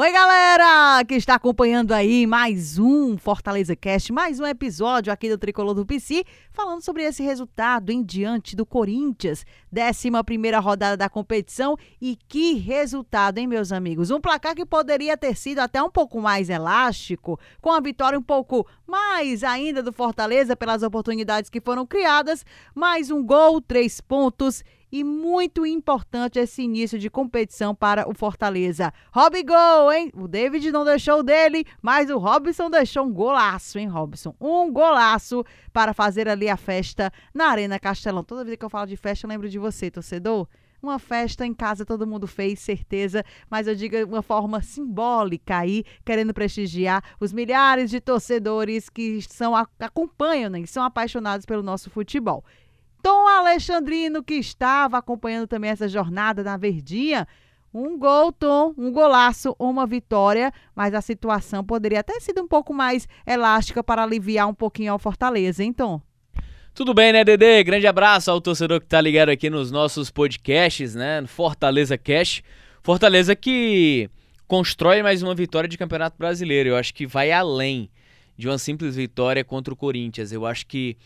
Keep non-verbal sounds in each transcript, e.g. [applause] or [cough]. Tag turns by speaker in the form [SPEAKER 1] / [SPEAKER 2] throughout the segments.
[SPEAKER 1] Oi, galera que está acompanhando aí mais um Fortaleza Cast, mais um episódio aqui do Tricolor do PC, falando sobre esse resultado em diante do Corinthians, 11 primeira rodada da competição e que resultado, hein, meus amigos? Um placar que poderia ter sido até um pouco mais elástico, com a vitória um pouco mais ainda do Fortaleza pelas oportunidades que foram criadas, mais um gol, três pontos e muito importante esse início de competição para o Fortaleza. Rob Gol, hein? O David não deixou dele, mas o Robson deixou um golaço, hein, Robson? Um golaço para fazer ali a festa na Arena Castelão. Toda vez que eu falo de festa, eu lembro de você, torcedor. Uma festa em casa todo mundo fez, certeza, mas eu digo uma forma simbólica aí, querendo prestigiar os milhares de torcedores que são acompanham, né, são apaixonados pelo nosso futebol. Tom Alexandrino, que estava acompanhando também essa jornada na Verdinha. Um gol, Tom, um golaço, uma vitória, mas a situação poderia até sido um pouco mais elástica para aliviar um pouquinho ao Fortaleza, hein, Tom?
[SPEAKER 2] Tudo bem, né, Dedê? Grande abraço ao torcedor que tá ligado aqui nos nossos podcasts, né? Fortaleza Cash. Fortaleza que constrói mais uma vitória de Campeonato Brasileiro. Eu acho que vai além de uma simples vitória contra o Corinthians. Eu acho que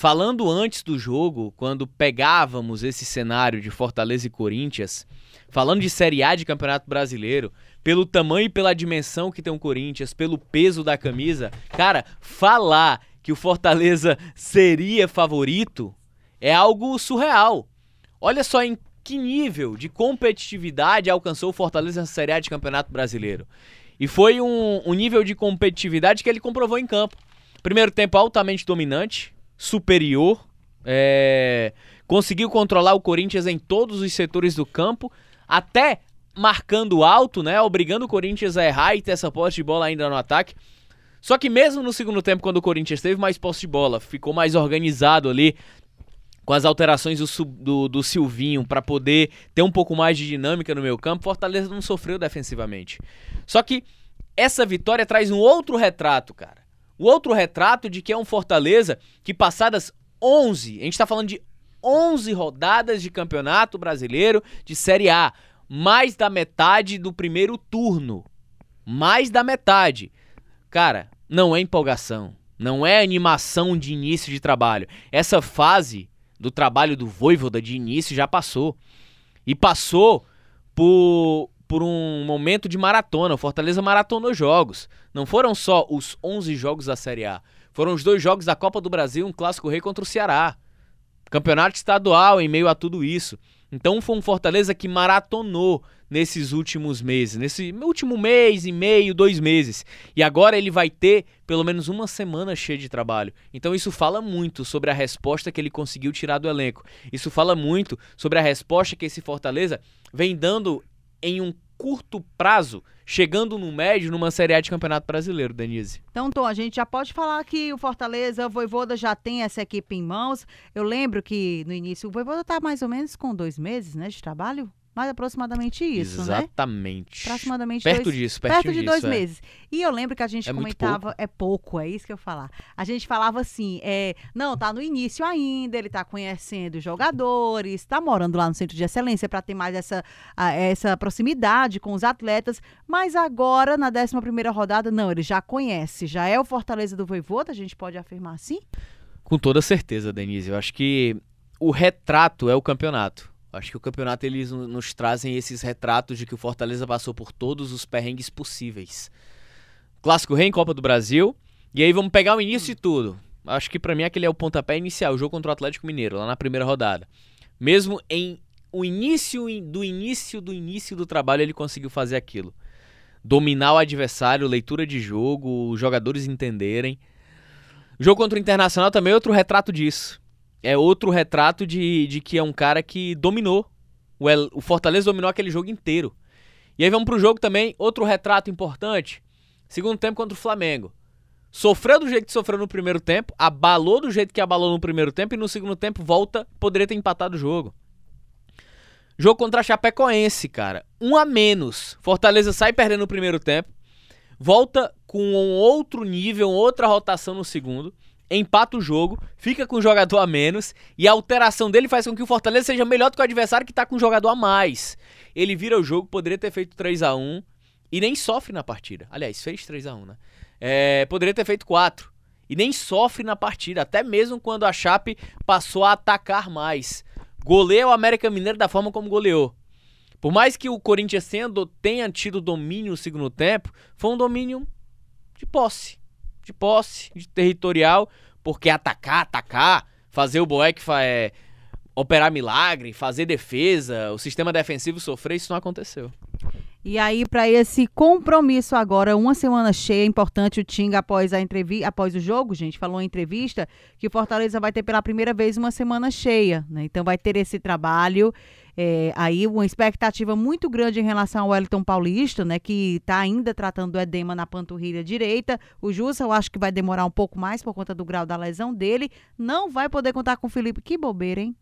[SPEAKER 2] Falando antes do jogo, quando pegávamos esse cenário de Fortaleza e Corinthians, falando de Série A de Campeonato Brasileiro, pelo tamanho e pela dimensão que tem o Corinthians, pelo peso da camisa, cara, falar que o Fortaleza [laughs] seria favorito é algo surreal. Olha só em que nível de competitividade alcançou o Fortaleza na Série A de Campeonato Brasileiro. E foi um, um nível de competitividade que ele comprovou em campo. Primeiro tempo altamente dominante, superior, é, conseguiu controlar o Corinthians em todos os setores do campo, até marcando alto, né, obrigando o Corinthians a errar e ter essa posse de bola ainda no ataque. Só que mesmo no segundo tempo, quando o Corinthians teve mais posse de bola, ficou mais organizado ali, com as alterações do, do, do Silvinho para poder ter um pouco mais de dinâmica no meio campo, Fortaleza não sofreu defensivamente. Só que essa vitória traz um outro retrato, cara. O outro retrato de que é um Fortaleza que passadas 11, a gente está falando de 11 rodadas de campeonato brasileiro de Série A, mais da metade do primeiro turno. Mais da metade. Cara, não é empolgação, não é animação de início de trabalho. Essa fase do trabalho do Voivoda de início já passou. E passou por, por um momento de maratona. O Fortaleza maratonou jogos. Não foram só os 11 jogos da Série A. Foram os dois jogos da Copa do Brasil, um clássico rei contra o Ceará. Campeonato estadual em meio a tudo isso. Então foi um Fortaleza que maratonou nesses últimos meses, nesse último mês e meio, dois meses. E agora ele vai ter pelo menos uma semana cheia de trabalho. Então isso fala muito sobre a resposta que ele conseguiu tirar do elenco. Isso fala muito sobre a resposta que esse Fortaleza vem dando em um curto prazo, chegando no médio numa Série A de Campeonato Brasileiro, Denise.
[SPEAKER 1] Então, Tom, a gente já pode falar que o Fortaleza, o Voivoda já tem essa equipe em mãos. Eu lembro que no início o Voivoda está mais ou menos com dois meses né, de trabalho mais aproximadamente isso,
[SPEAKER 2] Exatamente. né? Exatamente.
[SPEAKER 1] Aproximadamente
[SPEAKER 2] perto
[SPEAKER 1] dois,
[SPEAKER 2] disso,
[SPEAKER 1] perto de
[SPEAKER 2] disso,
[SPEAKER 1] dois
[SPEAKER 2] é.
[SPEAKER 1] meses. E eu lembro que a gente
[SPEAKER 2] é
[SPEAKER 1] comentava,
[SPEAKER 2] pouco.
[SPEAKER 1] é pouco, é isso que eu falar. A gente falava assim, é, não, tá no início ainda, ele tá conhecendo jogadores, tá morando lá no centro de excelência para ter mais essa, a, essa proximidade com os atletas, mas agora na 11 primeira rodada, não, ele já conhece, já é o Fortaleza do Voivoda, a gente pode afirmar assim?
[SPEAKER 2] Com toda certeza, Denise. Eu acho que o retrato é o campeonato. Acho que o campeonato eles nos trazem esses retratos de que o Fortaleza passou por todos os perrengues possíveis. Clássico Rei em Copa do Brasil. E aí vamos pegar o início de tudo. Acho que para mim aquele é o pontapé inicial, o jogo contra o Atlético Mineiro, lá na primeira rodada. Mesmo em o início do início do início do trabalho ele conseguiu fazer aquilo. Dominar o adversário, leitura de jogo, os jogadores entenderem. O jogo contra o Internacional também é outro retrato disso é outro retrato de, de que é um cara que dominou. O, El, o Fortaleza dominou aquele jogo inteiro. E aí vamos pro jogo também, outro retrato importante. Segundo tempo contra o Flamengo. Sofreu do jeito que sofreu no primeiro tempo, abalou do jeito que abalou no primeiro tempo e no segundo tempo volta, poderia ter empatado o jogo. Jogo contra a Chapecoense, cara. Um a menos. Fortaleza sai perdendo no primeiro tempo. volta com um outro nível, outra rotação no segundo, empata o jogo, fica com um jogador a menos e a alteração dele faz com que o Fortaleza seja melhor do que o adversário que tá com um jogador a mais. Ele vira o jogo, poderia ter feito 3 a 1 e nem sofre na partida. Aliás, fez 3 a 1 né? É, poderia ter feito 4 e nem sofre na partida, até mesmo quando a Chape passou a atacar mais. Goleou o América Mineiro da forma como goleou. Por mais que o Corinthians tenha tido domínio no segundo tempo, foi um domínio de posse. De posse, de territorial, porque atacar, atacar, fazer o Boeck é, operar milagre, fazer defesa, o sistema defensivo sofrer, isso não aconteceu.
[SPEAKER 1] E aí, para esse compromisso agora, uma semana cheia, importante o Tinga após a entrevista, após o jogo, gente, falou em entrevista que o Fortaleza vai ter pela primeira vez uma semana cheia, né? Então vai ter esse trabalho. É, aí uma expectativa muito grande em relação ao Wellington Paulista, né? Que está ainda tratando do edema na panturrilha direita. O Jussa, eu acho que vai demorar um pouco mais por conta do grau da lesão dele. Não vai poder contar com o Felipe. Que bobeira, hein?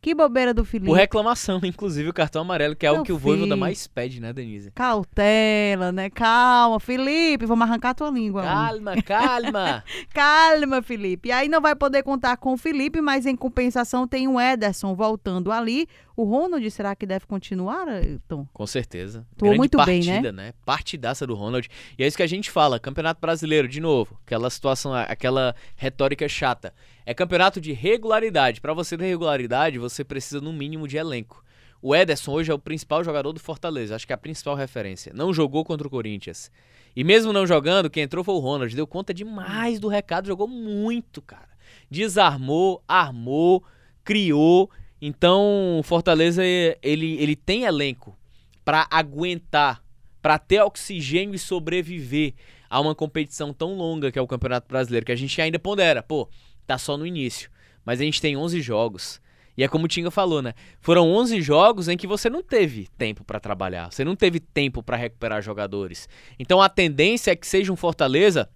[SPEAKER 1] Que bobeira do Felipe.
[SPEAKER 2] Por reclamação, [laughs] inclusive o cartão amarelo, que é algo que o Voivoda mais pede, né, Denise?
[SPEAKER 1] Cautela, né? Calma, Felipe, vamos arrancar tua língua.
[SPEAKER 2] Calma, calma. [laughs]
[SPEAKER 1] calma, Felipe. E aí não vai poder contar com o Felipe, mas em compensação tem o Ederson voltando ali. O Ronald, será que deve continuar, Tom?
[SPEAKER 2] Com certeza.
[SPEAKER 1] Tô muito partida,
[SPEAKER 2] bem, né? né? Partidaça do Ronald. E é isso que a gente fala, Campeonato Brasileiro, de novo, aquela situação, aquela retórica chata. É campeonato de regularidade. Para você ter regularidade, você precisa no mínimo de elenco. O Ederson hoje é o principal jogador do Fortaleza, acho que é a principal referência. Não jogou contra o Corinthians. E mesmo não jogando, quem entrou foi o Ronald. Deu conta demais do recado, jogou muito, cara. Desarmou, armou, criou. Então, o Fortaleza ele, ele tem elenco para aguentar, para ter oxigênio e sobreviver a uma competição tão longa que é o Campeonato Brasileiro, que a gente ainda pondera. Pô, tá só no início. Mas a gente tem 11 jogos. E é como o Tinga falou, né? Foram 11 jogos em que você não teve tempo para trabalhar, você não teve tempo para recuperar jogadores. Então a tendência é que seja um Fortaleza,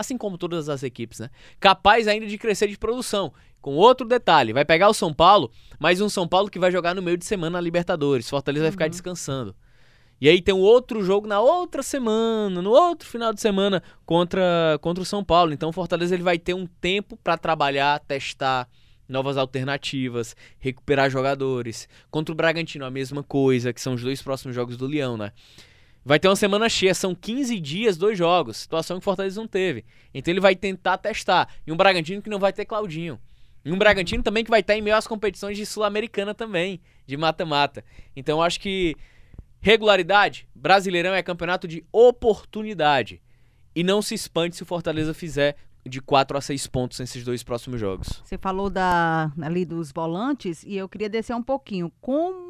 [SPEAKER 2] assim como todas as equipes, né? Capaz ainda de crescer de produção. Com outro detalhe, vai pegar o São Paulo, mas um São Paulo que vai jogar no meio de semana na Libertadores. Fortaleza uhum. vai ficar uhum. descansando. E aí tem um outro jogo na outra semana, no outro final de semana contra, contra o São Paulo. Então o Fortaleza ele vai ter um tempo para trabalhar, testar novas alternativas, recuperar jogadores. Contra o Bragantino a mesma coisa, que são os dois próximos jogos do Leão, né? Vai ter uma semana cheia, são 15 dias, dois jogos, situação que o Fortaleza não teve. Então ele vai tentar testar. E um Bragantino que não vai ter Claudinho. E um Bragantino também que vai estar em meio às competições de Sul-Americana também, de mata-mata. Então eu acho que Regularidade: Brasileirão é campeonato de oportunidade. E não se espante se o Fortaleza fizer de 4 a 6 pontos nesses dois próximos jogos.
[SPEAKER 1] Você falou da, ali dos volantes e eu queria descer um pouquinho. Como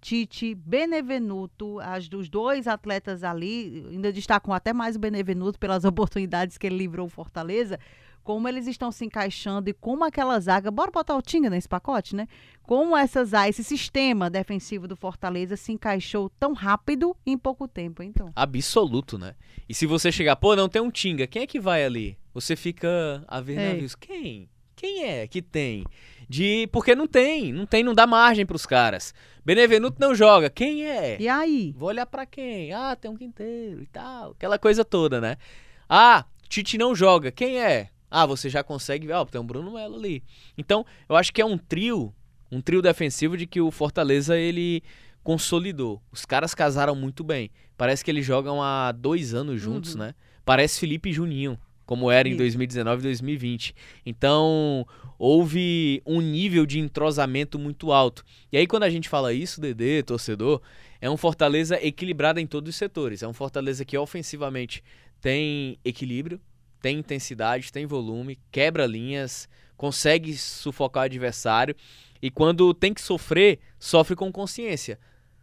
[SPEAKER 1] Tite, Benevenuto, as dos dois atletas ali, ainda destacam até mais o Benevenuto pelas [laughs] oportunidades que ele livrou o Fortaleza como eles estão se encaixando e como aquela zaga, bora botar o Tinga nesse pacote, né? Como essa zaga, esse sistema defensivo do Fortaleza se encaixou tão rápido em pouco tempo, então.
[SPEAKER 2] Absoluto, né? E se você chegar, pô, não tem um Tinga, quem é que vai ali? Você fica a ver navios. Quem? Quem é que tem? De porque não tem, não tem, não dá margem para os caras. Benevenuto não joga. Quem é?
[SPEAKER 1] E aí?
[SPEAKER 2] Vou olhar para quem? Ah, tem um quinteiro e tal, aquela coisa toda, né? Ah, Tite não joga. Quem é? Ah, você já consegue ver, ó, tem um Bruno Melo ali. Então, eu acho que é um trio, um trio defensivo de que o Fortaleza ele consolidou. Os caras casaram muito bem. Parece que eles jogam há dois anos juntos, uhum. né? Parece Felipe e Juninho, como era em 2019 e 2020. Então, houve um nível de entrosamento muito alto. E aí, quando a gente fala isso, Dedê, torcedor, é um Fortaleza equilibrado em todos os setores. É um Fortaleza que ofensivamente tem equilíbrio, tem intensidade, tem volume, quebra linhas, consegue sufocar o adversário e quando tem que sofrer, sofre com consciência.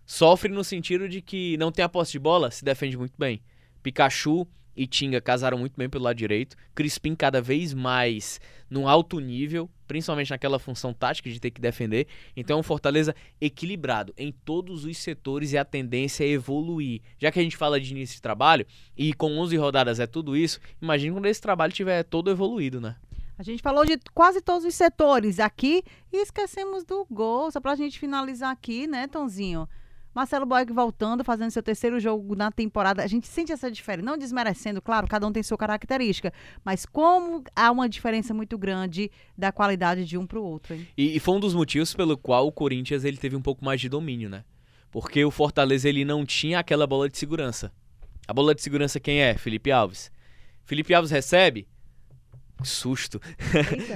[SPEAKER 2] Sofre no sentido de que não tem a posse de bola, se defende muito bem. Pikachu e Tinga casaram muito bem pelo lado direito. Crispim cada vez mais num alto nível, principalmente naquela função tática de ter que defender. Então é um Fortaleza equilibrado em todos os setores e a tendência é evoluir. Já que a gente fala de início de trabalho e com 11 rodadas é tudo isso, imagine quando esse trabalho tiver todo evoluído, né?
[SPEAKER 1] A gente falou de quase todos os setores aqui e esquecemos do gol, só pra gente finalizar aqui, né, Tonzinho? Marcelo Boeck voltando, fazendo seu terceiro jogo na temporada. A gente sente essa diferença, não desmerecendo, claro, cada um tem sua característica, mas como há uma diferença muito grande da qualidade de um para o outro.
[SPEAKER 2] E, e foi um dos motivos pelo qual o Corinthians ele teve um pouco mais de domínio, né? Porque o Fortaleza ele não tinha aquela bola de segurança. A bola de segurança quem é? Felipe Alves. Felipe Alves recebe, susto.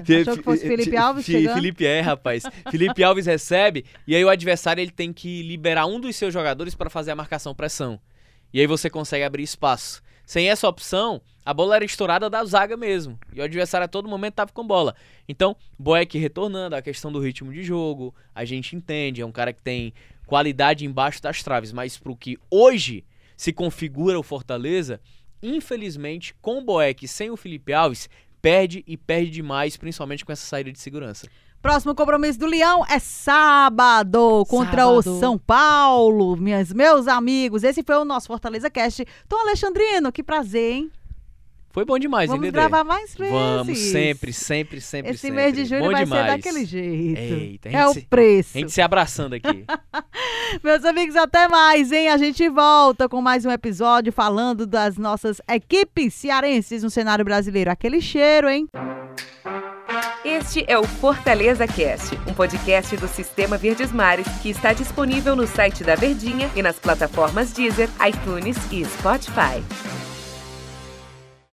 [SPEAKER 1] Eita, achou que fosse Felipe Alves chegando?
[SPEAKER 2] Felipe é, rapaz. Felipe Alves recebe e aí o adversário ele tem que liberar um dos seus jogadores para fazer a marcação pressão. E aí você consegue abrir espaço. Sem essa opção, a bola era estourada da zaga mesmo. E o adversário a todo momento estava com bola. Então, Boeck retornando, a questão do ritmo de jogo, a gente entende, é um cara que tem qualidade embaixo das traves, mas pro que hoje se configura o Fortaleza, infelizmente, com o Boeck sem o Felipe Alves, perde e perde demais, principalmente com essa saída de segurança.
[SPEAKER 1] Próximo compromisso do Leão é sábado contra sábado. o São Paulo, minhas, meus amigos. Esse foi o nosso Fortaleza Cast. Tom Alexandrino, que prazer, hein?
[SPEAKER 2] Foi bom demais,
[SPEAKER 1] Vamos
[SPEAKER 2] hein,
[SPEAKER 1] Vamos gravar mais vezes.
[SPEAKER 2] Vamos, sempre, sempre, sempre,
[SPEAKER 1] Esse
[SPEAKER 2] sempre.
[SPEAKER 1] mês de julho
[SPEAKER 2] bom
[SPEAKER 1] vai
[SPEAKER 2] demais.
[SPEAKER 1] ser daquele jeito.
[SPEAKER 2] Eita,
[SPEAKER 1] é o
[SPEAKER 2] se,
[SPEAKER 1] preço.
[SPEAKER 2] A gente se abraçando aqui. [laughs]
[SPEAKER 1] Meus amigos, até mais, hein? A gente volta com mais um episódio falando das nossas equipes cearenses no cenário brasileiro. Aquele cheiro, hein?
[SPEAKER 3] Este é o Fortaleza Cast, um podcast do Sistema Verdes Mares que está disponível no site da Verdinha e nas plataformas Deezer, iTunes e Spotify.